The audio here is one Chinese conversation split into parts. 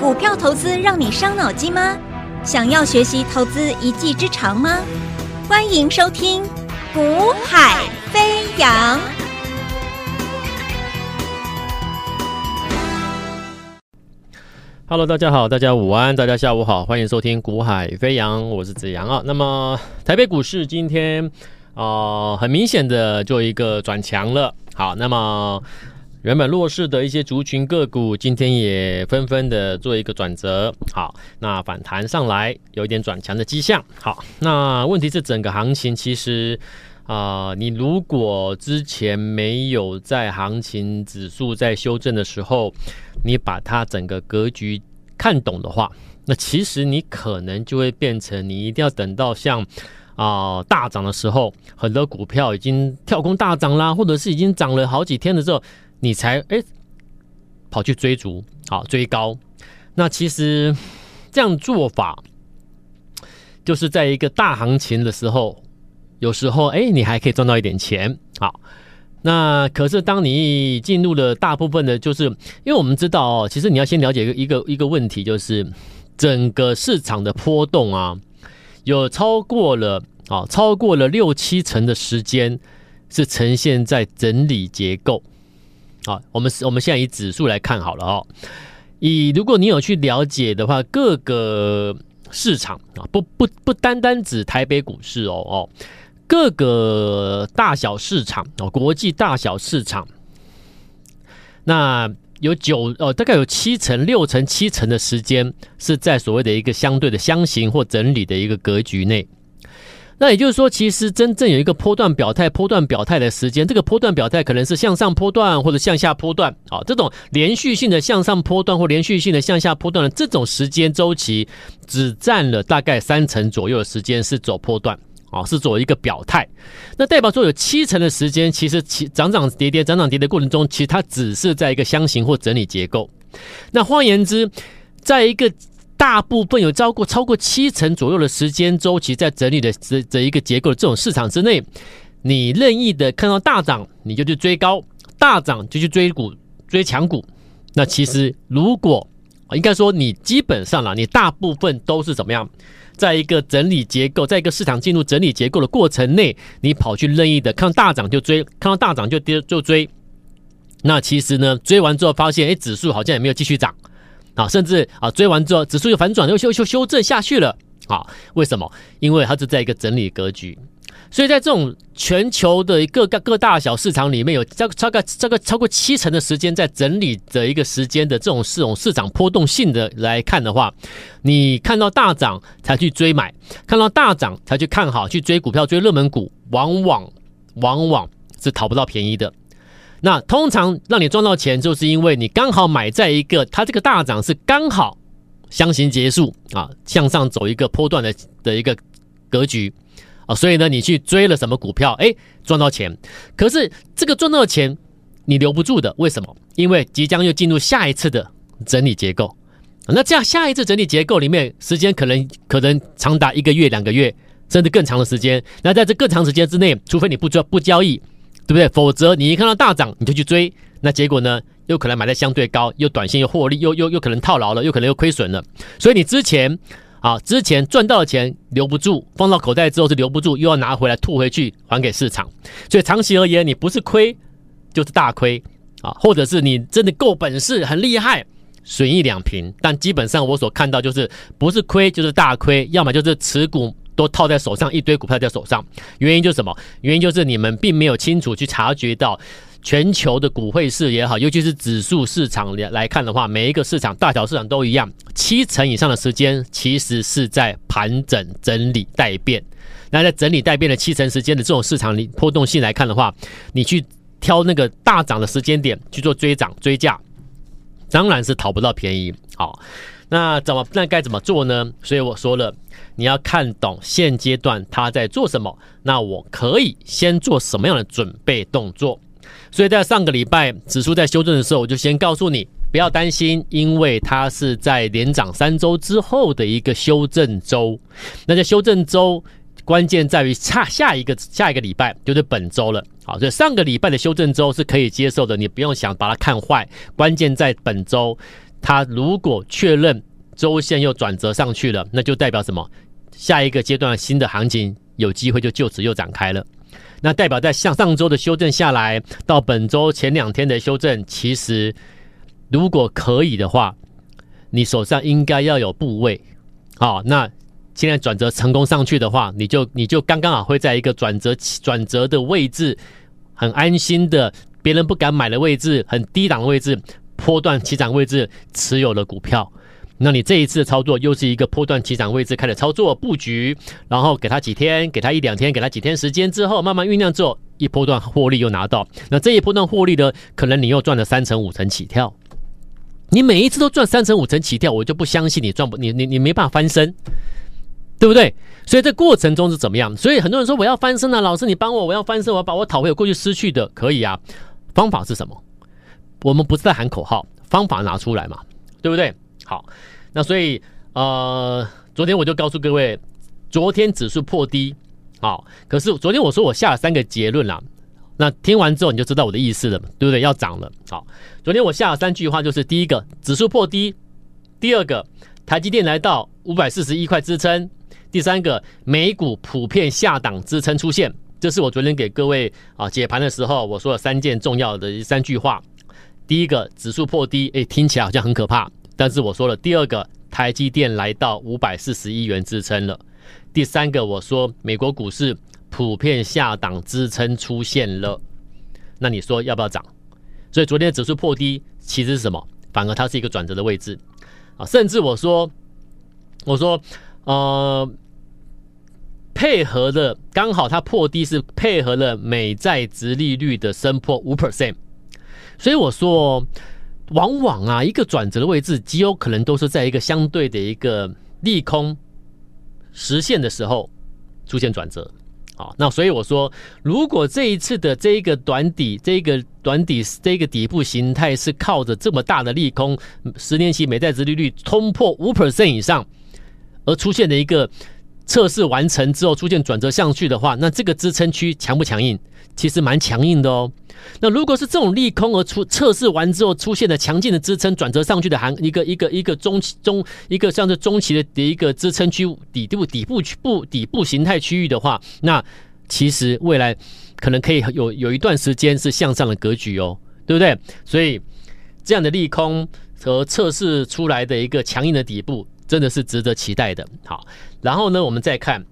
股票投资让你伤脑筋吗？想要学习投资一技之长吗？欢迎收听《股海飞扬》。Hello，大家好，大家午安，大家下午好，欢迎收听《股海飞扬》，我是子阳啊。那么台北股市今天啊、很明显的就一个转强了。好，那么。原本弱势的一些族群个股，今天也纷纷的做一个转折。好，那反弹上来有一点转强的迹象。好，那问题是整个行情其实啊、你如果之前没有在行情指数在修正的时候，你把它整个格局看懂的话，那其实你可能就会变成你一定要等到像啊、大涨的时候，很多股票已经跳空大涨啦，或者是已经涨了好几天的时候。你才哎，跑去追逐，好追高，那其实这样做法，就是在一个大行情的时候，有时候哎，你还可以赚到一点钱，好，那可是当你进入了大部分的，就是因为我们知道哦，其实你要先了解一个一个一个问题，就是整个市场的波动啊，有超过了啊，超过了六七成的时间是呈现在整理结构。好，我们我们现在以指数来看好了哦。以如果你有去了解的话，各个市场啊，不不不单单指台北股市哦哦，各个大小市场哦，国际大小市场，那有九哦，大概有七成、六成、七成的时间是在所谓的一个相对的箱型或整理的一个格局内。那也就是说，其实真正有一个波段表态、波段表态的时间，这个波段表态可能是向上波段或者向下波段啊，这种连续性的向上波段或连续性的向下波段的这种时间周期，只占了大概三成左右的时间是走波段啊，是做一个表态。那代表说有七成的时间，其实其涨涨跌跌、涨涨跌跌过程中，其实它只是在一个箱型或整理结构。那换言之，在一个大部分有超过超过七成左右的时间周期在整理的这这一个结构的这种市场之内，你任意的看到大涨，你就去追高；大涨就去追股追强股。那其实如果应该说你基本上啦，你大部分都是怎么样，在一个整理结构，在一个市场进入整理结构的过程内，你跑去任意的看到大涨就追，看到大涨就跌就追。那其实呢，追完之后发现，哎，指数好像也没有继续涨。啊，甚至啊，追完之后指数又反转，又修修修正下去了。啊，为什么？因为它是在一个整理格局，所以在这种全球的各个各大小市场里面，有超超个这个超过七成的时间在整理的一个时间的这种这种市场波动性的来看的话，你看到大涨才去追买，看到大涨才去看好去追股票追热门股，往往往往是讨不到便宜的。那通常让你赚到钱，就是因为你刚好买在一个它这个大涨是刚好箱型结束啊，向上走一个波段的的一个格局啊，所以呢，你去追了什么股票，哎，赚到钱。可是这个赚到钱你留不住的，为什么？因为即将又进入下一次的整理结构。那这样下一次整理结构里面，时间可能可能长达一个月、两个月，甚至更长的时间。那在这更长时间之内，除非你不交不交易。对不对？否则你一看到大涨你就去追，那结果呢？又可能买在相对高，又短线又获利，又又又可能套牢了，又可能又亏损了。所以你之前啊，之前赚到的钱留不住，放到口袋之后是留不住，又要拿回来吐回去还给市场。所以长期而言，你不是亏就是大亏啊，或者是你真的够本事很厉害，损一两平。但基本上我所看到就是不是亏就是大亏，要么就是持股。都套在手上，一堆股票在手上，原因就是什么？原因就是你们并没有清楚去察觉到全球的股汇市也好，尤其是指数市场来来看的话，每一个市场大小市场都一样，七成以上的时间其实是在盘整、整理、待变。那在整理待变的七成时间的这种市场里波动性来看的话，你去挑那个大涨的时间点去做追涨追价，当然是讨不到便宜。好。那怎么那该怎么做呢？所以我说了，你要看懂现阶段他在做什么。那我可以先做什么样的准备动作？所以在上个礼拜指数在修正的时候，我就先告诉你不要担心，因为它是在连涨三周之后的一个修正周。那在修正周，关键在于下下一个下一个礼拜就是本周了。好，所以上个礼拜的修正周是可以接受的，你不用想把它看坏。关键在本周。它如果确认周线又转折上去了，那就代表什么？下一个阶段新的行情有机会就就此又展开了。那代表在上上周的修正下来，到本周前两天的修正，其实如果可以的话，你手上应该要有部位。好，那现在转折成功上去的话，你就你就刚刚好会在一个转折转折的位置，很安心的，别人不敢买的位置，很低档的位置，波段起涨位置持有了股票。那你这一次的操作又是一个波段起涨位置开始操作布局，然后给他几天，给他一两天，给他几天时间之后，慢慢酝酿之后，一波段获利又拿到。那这一波段获利呢，可能你又赚了三成五成起跳。你每一次都赚三成五成起跳，我就不相信你赚不你你你没办法翻身，对不对？所以这过程中是怎么样？所以很多人说我要翻身啊，老师你帮我，我要翻身，我要把我讨回我过去失去的，可以啊。方法是什么？我们不是在喊口号，方法拿出来嘛，对不对？好，那所以呃，昨天我就告诉各位，昨天指数破低，好，可是昨天我说我下了三个结论啦。那听完之后你就知道我的意思了，对不对？要涨了。好，昨天我下了三句话，就是第一个，指数破低；第二个，台积电来到五百四十一块支撑；第三个，美股普遍下档支撑出现。这是我昨天给各位啊解盘的时候我说了三件重要的三句话。第一个，指数破低，诶，听起来好像很可怕，但是我说了，第二个，台积电来到五百四十一元支撑了；第三个，我说美国股市。普遍下档支撑出现了，那你说要不要涨？所以昨天的指数破低，其实是什么？反而它是一个转折的位置啊！甚至我说，我说，呃，配合的刚好它破低是配合了美债殖利率的升破五 percent，所以我说，往往啊，一个转折的位置极有可能都是在一个相对的一个利空实现的时候出现转折。好，那所以我说，如果这一次的这一个短底，这个短底，这个底部形态是靠着这么大的利空，十年期美债殖利率冲破五 percent 以上，而出现的一个测试完成之后出现转折上去的话，那这个支撑区强不强硬？其实蛮强硬的哦。那如果是这种利空而出测试完之后出现的强劲的支撑转折上去的行一个一个一个中期中一个像是中期的的一个支撑区底部底部区部底部形态区域的话，那其实未来可能可以有有一段时间是向上的格局哦，对不对？所以这样的利空和测试出来的一个强硬的底部，真的是值得期待的。好，然后呢，我们再看。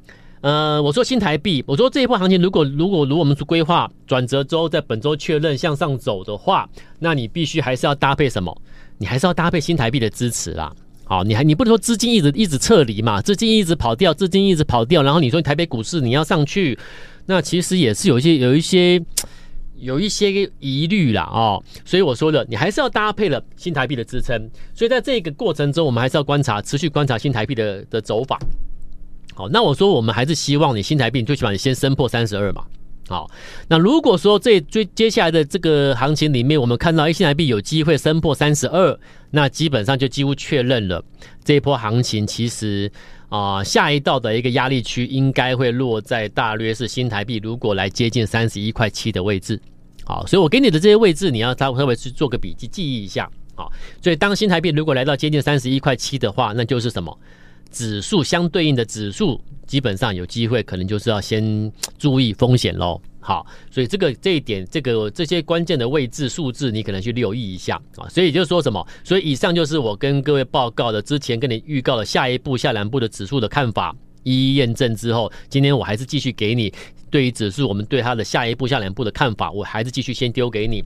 呃，我说新台币，我说这一波行情，如果如果如果我们规划转折之后，在本周确认向上走的话，那你必须还是要搭配什么？你还是要搭配新台币的支持啦。好，你还你不能说资金一直一直撤离嘛，资金一直跑掉，资金一直跑掉，然后你说台北股市你要上去，那其实也是有一些有一些有一些疑虑啦哦。所以我说的，你还是要搭配了新台币的支撑。所以在这个过程中，我们还是要观察，持续观察新台币的的走法。好，那我说我们还是希望你新台币最起码你先升破三十二嘛。好，那如果说这最接下来的这个行情里面，我们看到诶新台币有机会升破三十二，那基本上就几乎确认了这一波行情其实啊、下一道的一个压力区应该会落在大约是新台币如果来接近三十一块七的位置。好，所以我给你的这些位置你要稍微去做个笔记记忆一下。好，所以当新台币如果来到接近三十一块七的话，那就是什么？指数相对应的指数，基本上有机会，可能就是要先 注意风险喽。好，所以这个这一点，这个这些关键的位置数字，你可能去留意一下啊。所以就是说什么？所以以上就是我跟各位报告的，之前跟你预告的下一步下两步的指数的看法，一一验证之后，今天我还是继续给你对于指数，我们对它的下一步下两步的看法，我还是继续先丢给你。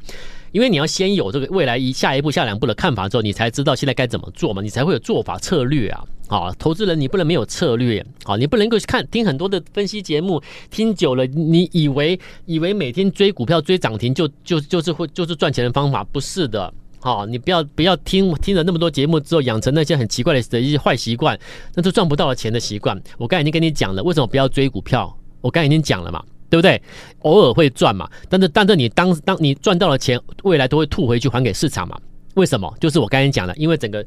因为你要先有这个未来一下一步下两步的看法之后，你才知道现在该怎么做嘛，你才会有做法策略啊。啊，投资人你不能没有策略啊，你不能够去看听很多的分析节目，听久了你以为以为每天追股票追涨停就就就是会就是赚钱的方法，不是的。好，你不要不要听听了那么多节目之后养成那些很奇怪的的一些坏习惯，那就赚不到钱的习惯。我刚才已经跟你讲了，为什么不要追股票？我刚才已经讲了嘛。对不对？偶尔会赚嘛，但是但是你当当你赚到了钱，未来都会吐回去还给市场嘛？为什么？就是我刚才讲的，因为整个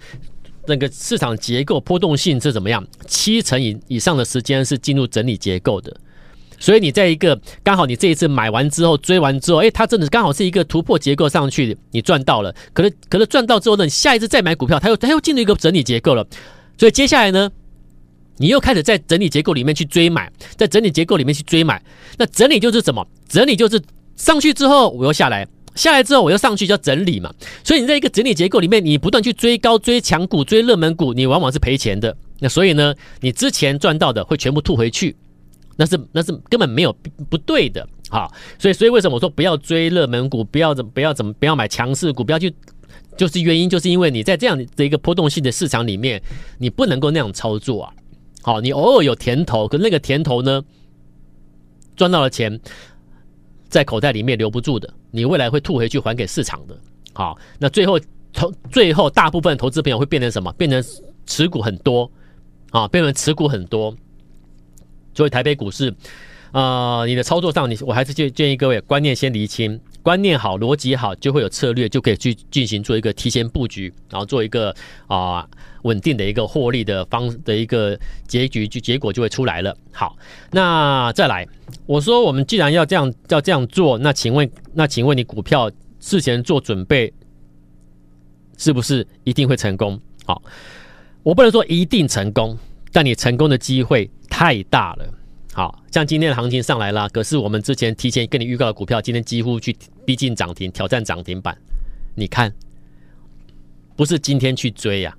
那个市场结构波动性是怎么样？七成以以上的时间是进入整理结构的，所以你在一个刚好你这一次买完之后追完之后，哎，它真的刚好是一个突破结构上去，你赚到了。可是可是赚到之后呢，你下一次再买股票，它又它又进入一个整理结构了。所以接下来呢，你又开始在整理结构里面去追买，在整理结构里面去追买。那整理就是什么？整理就是上去之后我又下来，下来之后我又上去，叫整理嘛。所以你在一个整理结构里面，你不断去追高、追强股、追热门股，你往往是赔钱的。那所以呢，你之前赚到的会全部吐回去。那是那是根本没有不对的，好，所以所以为什么我说不要追热门股，不要怎不要怎么不要买强势股，不要去，就是原因就是因为你在这样的一个波动性的市场里面，你不能够那样操作啊，好，你偶尔有甜头，可那个甜头呢，赚到了钱在口袋里面留不住的，你未来会吐回去还给市场的，好，那最后投最后大部分投资朋友会变成什么？变成持股很多啊，变成持股很多。所以台北股市，呃，你的操作上，你我还是建建议各位观念先厘清，观念好，逻辑好，就会有策略，就可以去进行做一个提前布局，然后做一个啊稳定的一个获利的方的一个结局，就结果就会出来了。好，那再来，我说我们既然要这样要这样做，那请问那请问你股票事前做准备，是不是一定会成功？好，我不能说一定成功。但你成功的机会太大了，好像今天的行情上来了，可是我们之前提前跟你预告的股票，今天几乎去逼近涨停，挑战涨停板。你看，不是今天去追呀、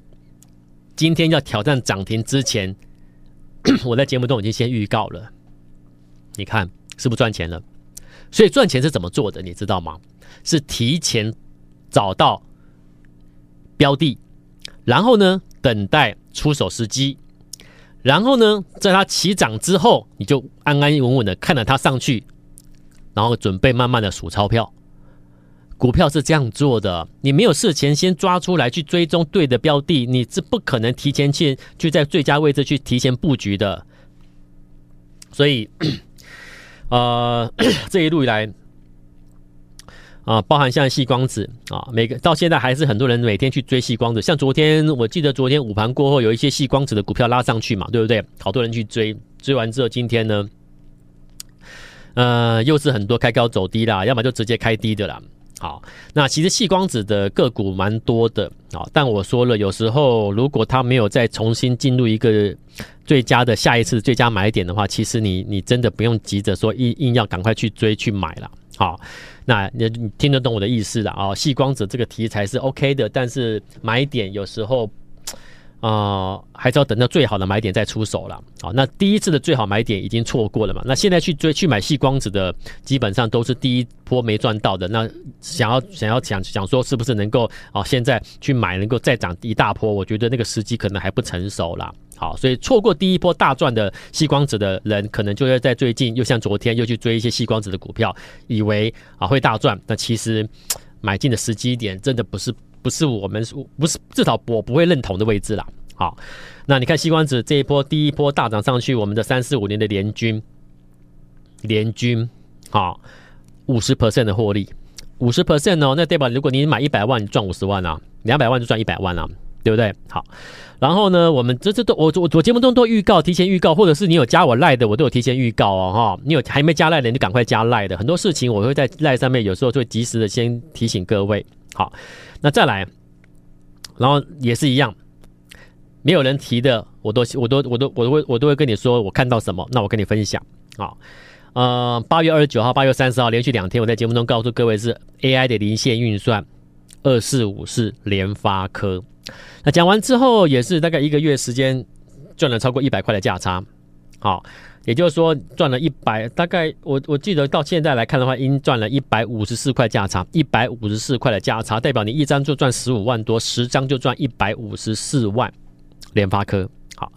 今天要挑战涨停之前，我在节目中已经先预告了。你看是不赚钱了？所以赚钱是怎么做的？你知道吗？是提前找到标的，然后呢，等待出手时机。然后呢，在它起涨之后，你就安安稳稳的看着它上去，然后准备慢慢的数钞票。股票是这样做的，你没有事前先抓出来去追踪对的标的，你是不可能提前去去在最佳位置去提前布局的。所以，呃，这一路以来。啊，包含像细光子啊，每个到现在还是很多人每天去追细光子。像昨天，我记得昨天午盘过后，有一些细光子的股票拉上去嘛，对不对？好多人去追，追完之后，今天呢，呃，又是很多开高走低啦，要么就直接开低的啦。好，那其实细光子的个股蛮多的啊，但我说了，有时候如果它没有再重新进入一个最佳的下一次最佳买点的话，其实你你真的不用急着说硬硬要赶快去追去买了。好，那你听得懂我的意思了啊？细光子这个题材是 OK 的，但是买点有时候、呃，还是要等到最好的买点再出手了。好，那第一次的最好买点已经错过了嘛？那现在去追去买细光子的，基本上都是第一波没赚到的。那想要想要想想说，是不是能够啊？现在去买能够再涨一大波？我觉得那个时机可能还不成熟啦。好，所以错过第一波大赚的细光子的人，可能就会在最近又像昨天又去追一些细光子的股票，以为啊会大赚。那其实买进的时机点真的不是不是我们不是至少我不会认同的位置啦。好，那你看西光子这一波第一波大涨上去，我们的三四五年的联军联军好五十 percent 的获利，五十 percent 哦，那代表如果你买一百万，你赚五十万啊，两百万就赚一百万啊。对不对？好，然后呢，我们这这都我我我节目中都预告，提前预告，或者是你有加我赖的，我都有提前预告哦哈。你有还没加赖的，你就赶快加赖的。很多事情我会在赖上面，有时候就会及时的先提醒各位。好，那再来，然后也是一样，没有人提的，我都我都我都我都会我都会跟你说，我看到什么，那我跟你分享。好，呃，八月二十九号、八月三十号连续两天，我在节目中告诉各位是 AI 的离线运算，二四五是联发科。那讲完之后，也是大概一个月时间，赚了超过一百块的价差，好，也就是说赚了一百，大概我我记得到现在来看的话，已经赚了一百五十四块价差，一百五十四块的价差，代表你一张就赚十五万多，十张就赚一百五十四万，联发科，好，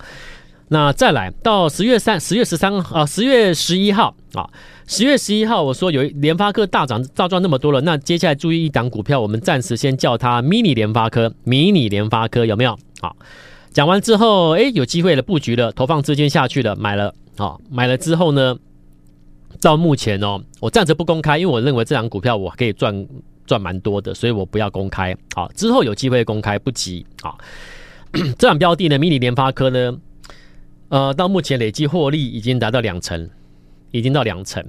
那再来到十月三十月十三啊，十月十一号啊。十月十一号，我说有联发科大涨，大赚那么多了，那接下来注意一档股票，我们暂时先叫它迷你联发科，迷你联发科有没有？好，讲完之后，哎，有机会了，布局了，投放资金下去了，买了，好，买了之后呢，到目前哦，我暂时不公开，因为我认为这档股票我可以赚赚蛮多的，所以我不要公开。好，之后有机会公开，不急。好，这档标的呢，迷你联发科呢，呃，到目前累计获利已经达到两成。已经到两成。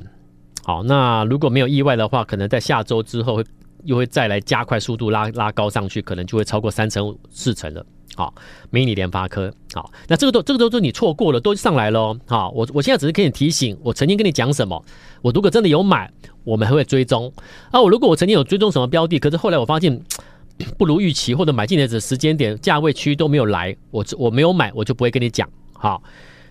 好，那如果没有意外的话，可能在下周之后会又会再来加快速度拉拉高上去，可能就会超过三成四成了。好，迷你联发科，好，那这个都这个都是你错过了，都上来了。好，我我现在只是给你提醒，我曾经跟你讲什么，我如果真的有买，我们还会追踪。啊，我如果我曾经有追踪什么标的，可是后来我发现不如预期，或者买进的时间点、价位区都没有来，我我没有买，我就不会跟你讲。好。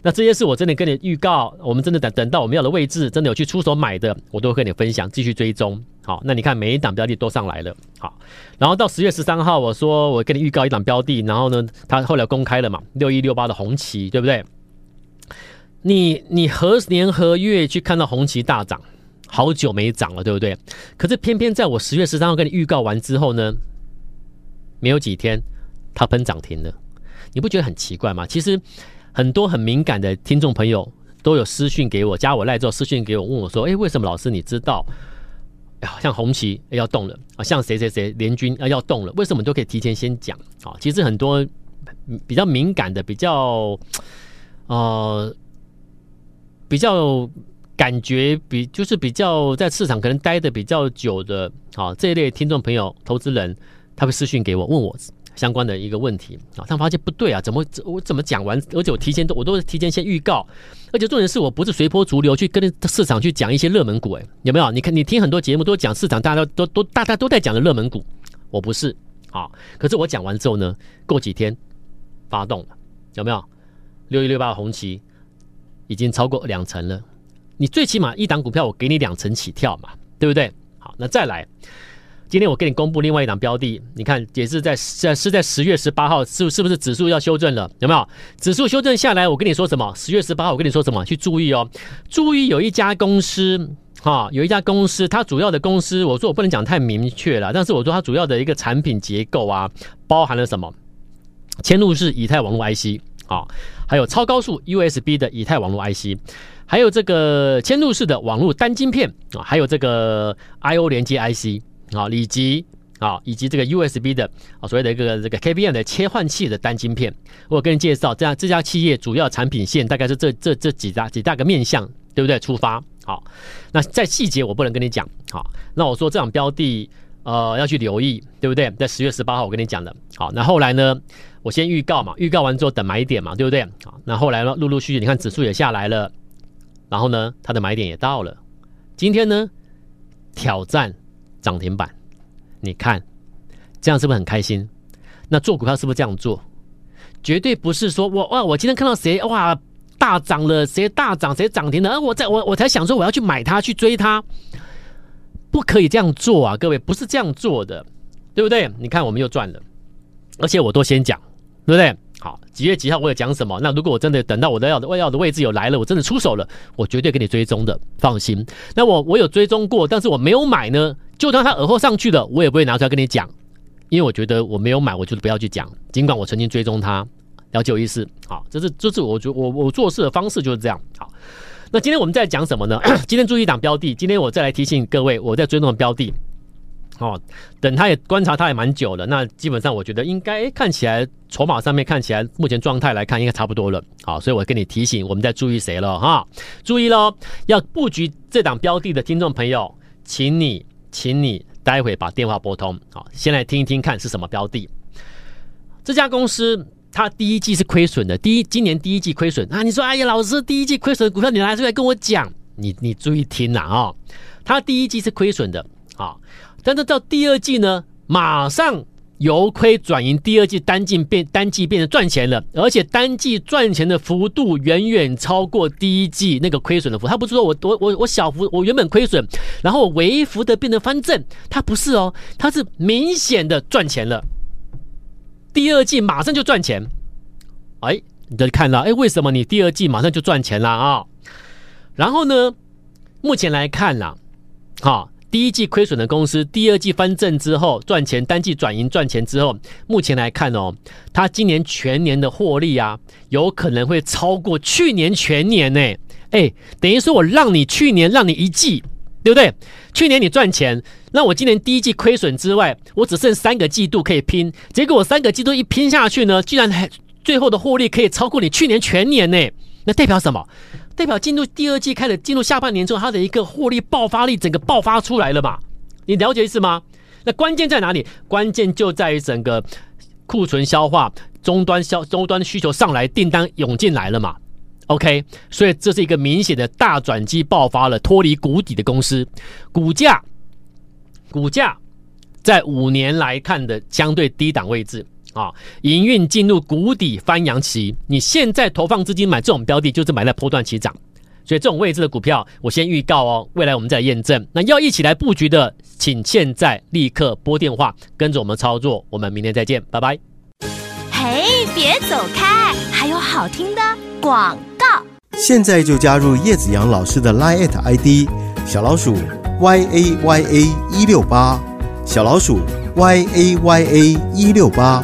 那这些是我真的跟你预告，我们真的等等到我们要的位置，真的有去出手买的，我都会跟你分享，继续追踪。好，那你看每一档标的都上来了。好，然后到十月十三号，我说我跟你预告一档标的，然后呢，他后来公开了嘛，六一六八的红旗，对不对？你你何年何月去看到红旗大涨？好久没涨了，对不对？可是偏偏在我十月十三号跟你预告完之后呢，没有几天，它喷涨停了，你不觉得很奇怪吗？其实。很多很敏感的听众朋友都有私讯给我，加我赖之后私讯给我，问我说：“哎，为什么老师你知道？哎呀，像红旗要动了啊，像谁谁谁联军啊要动了，为什么都可以提前先讲啊？其实很多比较敏感的、比较呃比较感觉比就是比较在市场可能待的比较久的啊这一类听众朋友、投资人，他会私讯给我问我。”相关的一个问题啊，他发现不对啊，怎么我怎么讲完，而且我提前都我都是提前先预告，而且重点是我不是随波逐流去跟市场去讲一些热门股，哎，有没有？你看你听很多节目都讲市场，大家都都大家都在讲的热门股，我不是啊，可是我讲完之后呢，过几天发动了，有没有？六一六八的红旗已经超过两成了，你最起码一档股票我给你两成起跳嘛，对不对？好，那再来。今天我给你公布另外一档标的，你看也是在在是在十月十八号，是是不是指数要修正了？有没有？指数修正下来，我跟你说什么？十月十八号我跟你说什么？去注意哦，注意有一家公司哈，有一家公司，它主要的公司，我说我不能讲太明确了，但是我说它主要的一个产品结构啊，包含了什么？嵌入式以太网络 IC 啊，还有超高速 USB 的以太网络 IC，还有这个嵌入式的网络单晶片啊，还有这个 IO 连接 IC。好，以及啊，以及这个 USB 的啊，所谓的一个这个 KVM 的切换器的单晶片，我跟你介绍，这样这家企业主要产品线大概是这这这几大几大个面向，对不对？出发好，那在细节我不能跟你讲，好，那我说这场标的呃要去留意，对不对？在十月十八号我跟你讲的，好，那后来呢，我先预告嘛，预告完之后等买点嘛，对不对？好，那后来呢，陆陆续续你看指数也下来了，然后呢，它的买点也到了，今天呢挑战。涨停板，你看这样是不是很开心？那做股票是不是这样做？绝对不是说我哇，我今天看到谁哇大涨了，谁大涨谁涨停了，而我在我我才想说我要去买它去追它，不可以这样做啊！各位不是这样做的，对不对？你看我们又赚了，而且我都先讲，对不对？好，几月几号我有讲什么？那如果我真的等到我的要的我要的位置有来了，我真的出手了，我绝对给你追踪的，放心。那我我有追踪过，但是我没有买呢，就当他耳后上去了，我也不会拿出来跟你讲，因为我觉得我没有买，我就不要去讲。尽管我曾经追踪他，了解我意思？好，这是这是我觉我我做事的方式就是这样。好，那今天我们在讲什么呢？今天注意一档标的，今天我再来提醒各位，我在追踪的标的。哦，等他也观察他也蛮久了，那基本上我觉得应该看起来筹码上面看起来目前状态来看应该差不多了。好，所以我跟你提醒，我们在注意谁了哈？注意喽，要布局这档标的的听众朋友，请你，请你待会把电话拨通。好，先来听一听看是什么标的。这家公司它第一季是亏损的，第一今年第一季亏损啊。你说哎呀，老师第一季亏损的股票你拿出来跟我讲，你你注意听了啊、哦，它第一季是亏损的啊。但是到第二季呢，马上由亏转盈，第二季单季变单季变成赚钱了，而且单季赚钱的幅度远远超过第一季那个亏损的幅。他不是说我我我我小幅，我原本亏损，然后我微幅的变成翻正，他不是哦，他是明显的赚钱了。第二季马上就赚钱，哎，你就看到哎，为什么你第二季马上就赚钱了啊？然后呢，目前来看啦，哈。第一季亏损的公司，第二季翻正之后赚钱，单季转盈赚钱之后，目前来看哦，它今年全年的获利啊，有可能会超过去年全年呢。哎，等于说我让你去年让你一季，对不对？去年你赚钱，那我今年第一季亏损之外，我只剩三个季度可以拼，结果我三个季度一拼下去呢，居然还最后的获利可以超过你去年全年呢。那代表什么？代表进入第二季开始进入下半年之后，它的一个获利爆发力整个爆发出来了嘛？你了解意思吗？那关键在哪里？关键就在于整个库存消化，终端销终端需求上来，订单涌进来了嘛？OK，所以这是一个明显的大转机爆发了，脱离谷底的公司，股价股价在五年来看的相对低档位置啊，营运进入谷底翻扬期，你现在投放资金买这种标的，就是买在波段起涨。所以这种位置的股票，我先预告哦，未来我们再验证。那要一起来布局的，请现在立刻拨电话，跟着我们操作。我们明天再见，拜拜。嘿，别走开，还有好听的广告。现在就加入叶子阳老师的 Line ID 小老鼠 Y A Y A 一六八，小老鼠 Y A Y A 一六八，